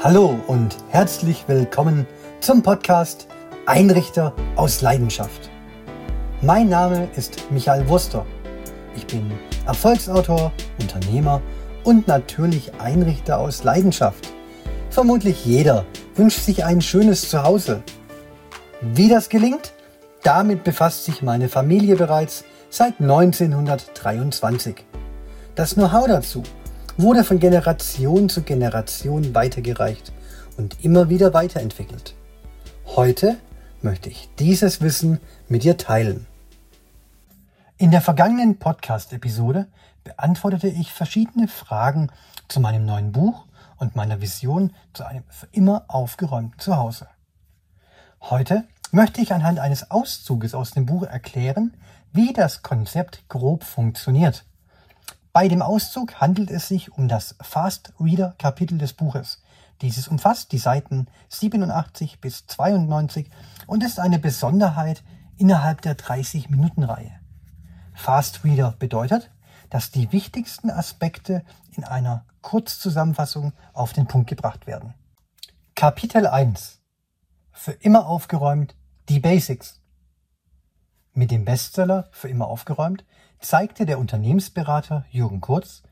Hallo und herzlich willkommen zum Podcast Einrichter aus Leidenschaft. Mein Name ist Michael Wurster. Ich bin Erfolgsautor, Unternehmer und natürlich Einrichter aus Leidenschaft. Vermutlich jeder wünscht sich ein schönes Zuhause. Wie das gelingt, damit befasst sich meine Familie bereits seit 1923. Das Know-how dazu wurde von Generation zu Generation weitergereicht und immer wieder weiterentwickelt. Heute möchte ich dieses Wissen mit dir teilen. In der vergangenen Podcast-Episode beantwortete ich verschiedene Fragen zu meinem neuen Buch und meiner Vision zu einem für immer aufgeräumten Zuhause. Heute möchte ich anhand eines Auszuges aus dem Buch erklären, wie das Konzept grob funktioniert bei dem Auszug handelt es sich um das Fast Reader Kapitel des Buches. Dieses umfasst die Seiten 87 bis 92 und ist eine Besonderheit innerhalb der 30-Minuten-Reihe. Fast Reader bedeutet, dass die wichtigsten Aspekte in einer Kurzzusammenfassung auf den Punkt gebracht werden. Kapitel 1 Für immer aufgeräumt die Basics. Mit dem Bestseller Für immer aufgeräumt zeigte der Unternehmensberater Jürgen Kurz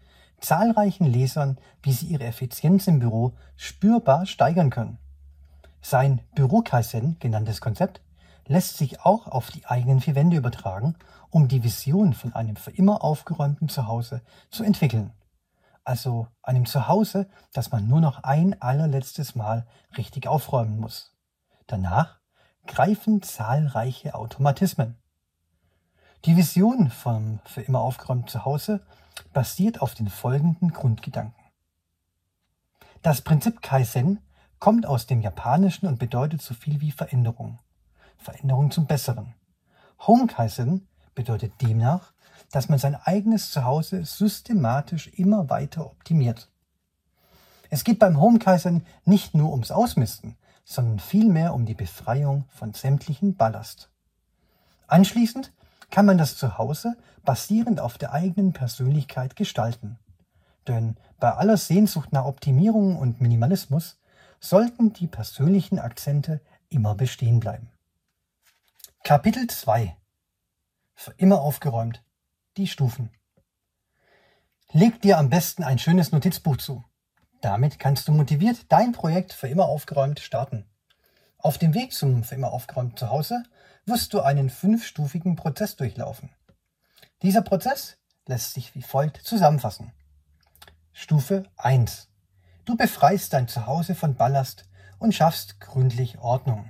zahlreichen Lesern, wie sie ihre Effizienz im Büro spürbar steigern können. Sein Bürokaizen genanntes Konzept lässt sich auch auf die eigenen vier Wände übertragen, um die Vision von einem für immer aufgeräumten Zuhause zu entwickeln. Also einem Zuhause, das man nur noch ein allerletztes Mal richtig aufräumen muss. Danach greifen zahlreiche Automatismen. Die Vision vom für immer aufgeräumten Zuhause basiert auf den folgenden Grundgedanken. Das Prinzip Kaizen kommt aus dem Japanischen und bedeutet so viel wie Veränderung. Veränderung zum Besseren. Home Kaizen bedeutet demnach, dass man sein eigenes Zuhause systematisch immer weiter optimiert. Es geht beim Home Kaizen nicht nur ums Ausmisten, sondern vielmehr um die Befreiung von sämtlichen Ballast. Anschließend kann man das Zuhause basierend auf der eigenen Persönlichkeit gestalten. Denn bei aller Sehnsucht nach Optimierung und Minimalismus sollten die persönlichen Akzente immer bestehen bleiben. Kapitel 2 Für immer aufgeräumt. Die Stufen. Leg dir am besten ein schönes Notizbuch zu. Damit kannst du motiviert dein Projekt für immer aufgeräumt starten. Auf dem Weg zum für immer aufgeräumten Zuhause wirst du einen fünfstufigen Prozess durchlaufen. Dieser Prozess lässt sich wie folgt zusammenfassen. Stufe 1. Du befreist dein Zuhause von Ballast und schaffst gründlich Ordnung.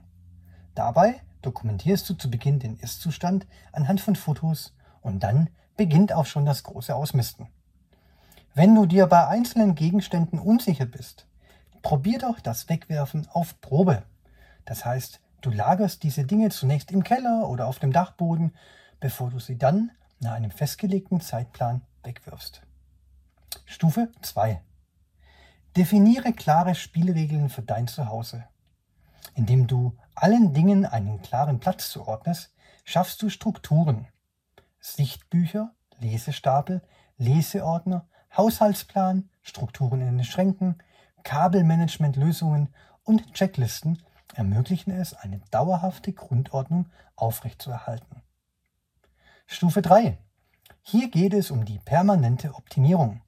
Dabei dokumentierst du zu Beginn den Ist-Zustand anhand von Fotos und dann beginnt auch schon das große Ausmisten. Wenn du dir bei einzelnen Gegenständen unsicher bist, probier doch das Wegwerfen auf Probe. Das heißt, Du lagerst diese Dinge zunächst im Keller oder auf dem Dachboden, bevor du sie dann nach einem festgelegten Zeitplan wegwirfst. Stufe 2. Definiere klare Spielregeln für dein Zuhause. Indem du allen Dingen einen klaren Platz zuordnest, schaffst du Strukturen. Sichtbücher, Lesestapel, Leseordner, Haushaltsplan, Strukturen in den Schränken, Kabelmanagementlösungen und Checklisten ermöglichen es, eine dauerhafte Grundordnung aufrechtzuerhalten. Stufe 3. Hier geht es um die permanente Optimierung.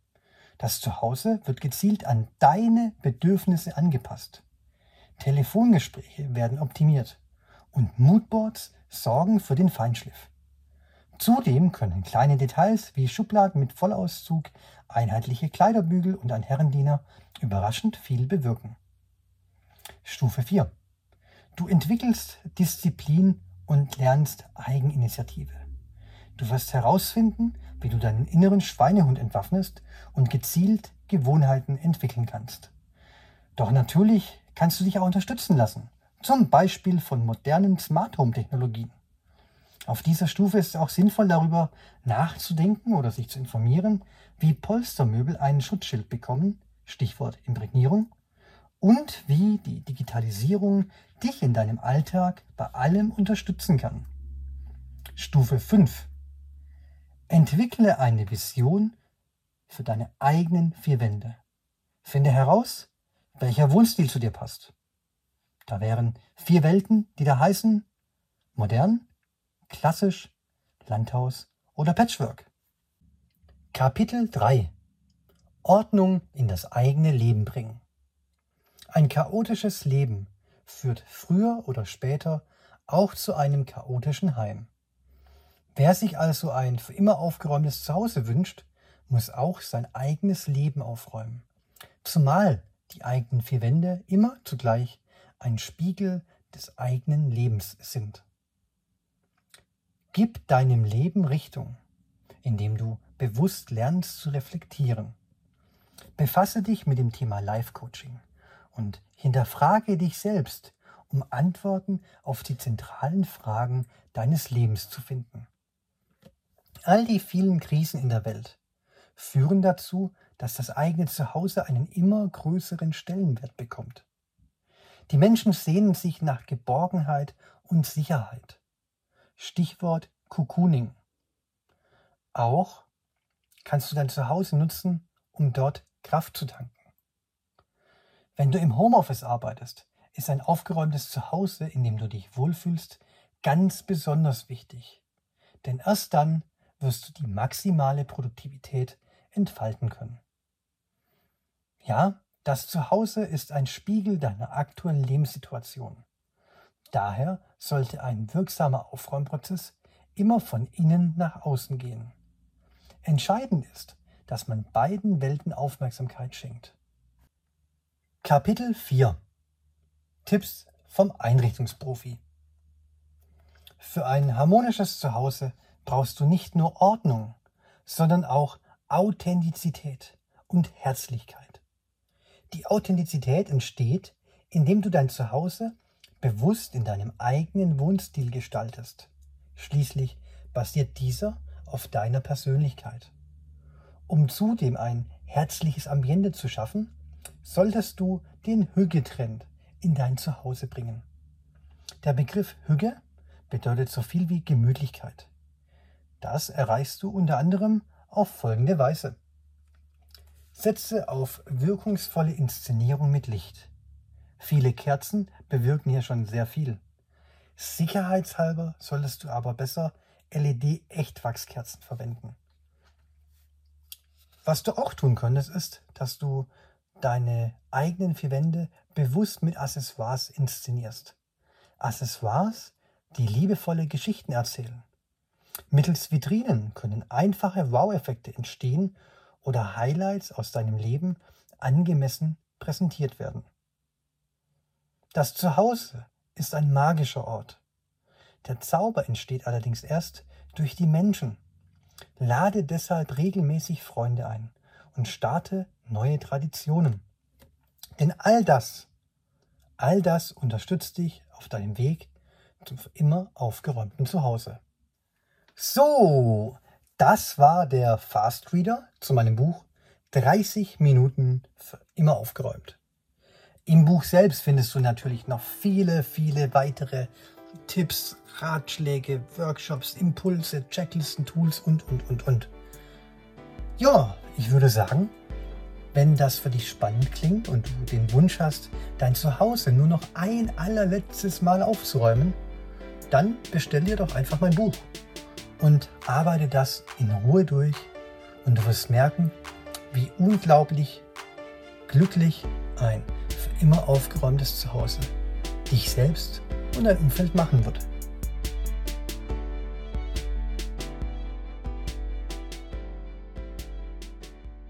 Das Zuhause wird gezielt an deine Bedürfnisse angepasst. Telefongespräche werden optimiert und Moodboards sorgen für den Feinschliff. Zudem können kleine Details wie Schubladen mit Vollauszug, einheitliche Kleiderbügel und ein Herrendiener überraschend viel bewirken. Stufe 4. Du entwickelst Disziplin und lernst Eigeninitiative. Du wirst herausfinden, wie du deinen inneren Schweinehund entwaffnest und gezielt Gewohnheiten entwickeln kannst. Doch natürlich kannst du dich auch unterstützen lassen, zum Beispiel von modernen Smart Home Technologien. Auf dieser Stufe ist es auch sinnvoll, darüber nachzudenken oder sich zu informieren, wie Polstermöbel einen Schutzschild bekommen, Stichwort Imprägnierung, und wie die Digitalisierung dich in deinem Alltag bei allem unterstützen kann. Stufe 5. Entwickle eine Vision für deine eigenen vier Wände. Finde heraus, welcher Wohnstil zu dir passt. Da wären vier Welten, die da heißen modern, klassisch, Landhaus oder Patchwork. Kapitel 3 Ordnung in das eigene Leben bringen. Ein chaotisches Leben führt früher oder später auch zu einem chaotischen Heim. Wer sich also ein für immer aufgeräumtes Zuhause wünscht, muss auch sein eigenes Leben aufräumen. Zumal die eigenen vier Wände immer zugleich ein Spiegel des eigenen Lebens sind. Gib deinem Leben Richtung, indem du bewusst lernst zu reflektieren. Befasse dich mit dem Thema Life Coaching und hinterfrage dich selbst, um Antworten auf die zentralen Fragen deines Lebens zu finden. All die vielen Krisen in der Welt führen dazu, dass das eigene Zuhause einen immer größeren Stellenwert bekommt. Die Menschen sehnen sich nach Geborgenheit und Sicherheit. Stichwort Cocooning. Auch kannst du dein Zuhause nutzen, um dort Kraft zu tanken. Wenn du im Homeoffice arbeitest, ist ein aufgeräumtes Zuhause, in dem du dich wohlfühlst, ganz besonders wichtig. Denn erst dann wirst du die maximale Produktivität entfalten können. Ja, das Zuhause ist ein Spiegel deiner aktuellen Lebenssituation. Daher sollte ein wirksamer Aufräumprozess immer von innen nach außen gehen. Entscheidend ist, dass man beiden Welten Aufmerksamkeit schenkt. Kapitel 4 Tipps vom Einrichtungsprofi Für ein harmonisches Zuhause brauchst du nicht nur Ordnung, sondern auch Authentizität und Herzlichkeit. Die Authentizität entsteht, indem du dein Zuhause bewusst in deinem eigenen Wohnstil gestaltest. Schließlich basiert dieser auf deiner Persönlichkeit. Um zudem ein herzliches Ambiente zu schaffen, solltest du den Hügge-Trend in dein Zuhause bringen. Der Begriff Hügge bedeutet so viel wie Gemütlichkeit. Das erreichst du unter anderem auf folgende Weise. Setze auf wirkungsvolle Inszenierung mit Licht. Viele Kerzen bewirken hier schon sehr viel. Sicherheitshalber solltest du aber besser LED-Echtwachskerzen verwenden. Was du auch tun könntest, ist, dass du deine eigenen vier Wände bewusst mit Accessoires inszenierst. Accessoires, die liebevolle Geschichten erzählen. Mittels Vitrinen können einfache Wow-Effekte entstehen oder Highlights aus deinem Leben angemessen präsentiert werden. Das Zuhause ist ein magischer Ort. Der Zauber entsteht allerdings erst durch die Menschen. Lade deshalb regelmäßig Freunde ein und starte neue Traditionen. Denn all das, all das unterstützt dich auf deinem Weg zum immer aufgeräumten Zuhause. So, das war der Fast Reader zu meinem Buch 30 Minuten für immer aufgeräumt. Im Buch selbst findest du natürlich noch viele, viele weitere Tipps, Ratschläge, Workshops, Impulse, Checklisten, Tools und, und, und, und. Ja, ich würde sagen, wenn das für dich spannend klingt und du den Wunsch hast, dein Zuhause nur noch ein allerletztes Mal aufzuräumen, dann bestell dir doch einfach mein Buch und arbeite das in Ruhe durch und du wirst merken, wie unglaublich glücklich ein für immer aufgeräumtes Zuhause dich selbst und dein Umfeld machen wird.